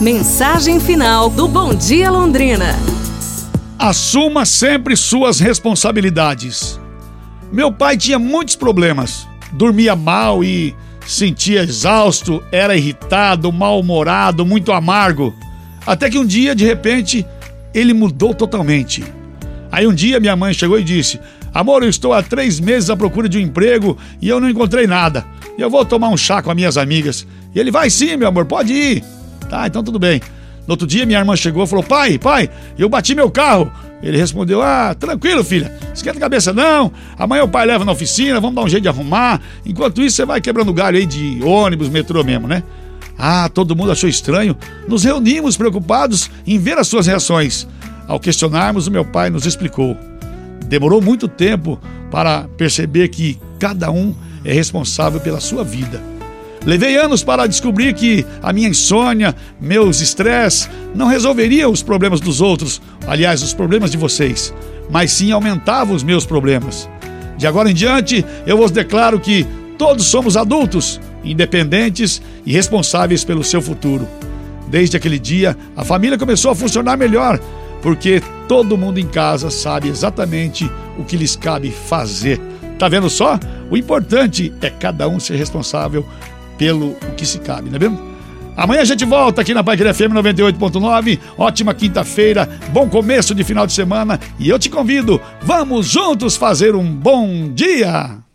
Mensagem final do Bom Dia Londrina. Assuma sempre suas responsabilidades. Meu pai tinha muitos problemas. Dormia mal e sentia exausto, era irritado, mal-humorado, muito amargo. Até que um dia, de repente, ele mudou totalmente. Aí um dia minha mãe chegou e disse: Amor, eu estou há três meses à procura de um emprego e eu não encontrei nada. Eu vou tomar um chá com as minhas amigas. E ele vai sim, meu amor, pode ir. Tá, então tudo bem. No outro dia, minha irmã chegou e falou: Pai, pai, eu bati meu carro. Ele respondeu: Ah, tranquilo, filha, esquenta a cabeça não. Amanhã o pai leva na oficina, vamos dar um jeito de arrumar. Enquanto isso, você vai quebrando galho aí de ônibus, metrô mesmo, né? Ah, todo mundo achou estranho. Nos reunimos preocupados em ver as suas reações. Ao questionarmos, o meu pai nos explicou. Demorou muito tempo para perceber que cada um é responsável pela sua vida. Levei anos para descobrir que a minha insônia, meus estresses, não resolveriam os problemas dos outros, aliás, os problemas de vocês, mas sim aumentavam os meus problemas. De agora em diante, eu vos declaro que todos somos adultos, independentes e responsáveis pelo seu futuro. Desde aquele dia, a família começou a funcionar melhor, porque todo mundo em casa sabe exatamente o que lhes cabe fazer. Tá vendo só? O importante é cada um ser responsável pelo que se cabe, não é mesmo? Amanhã a gente volta aqui na Paiqueira FM 98.9. Ótima quinta-feira, bom começo de final de semana e eu te convido, vamos juntos fazer um bom dia!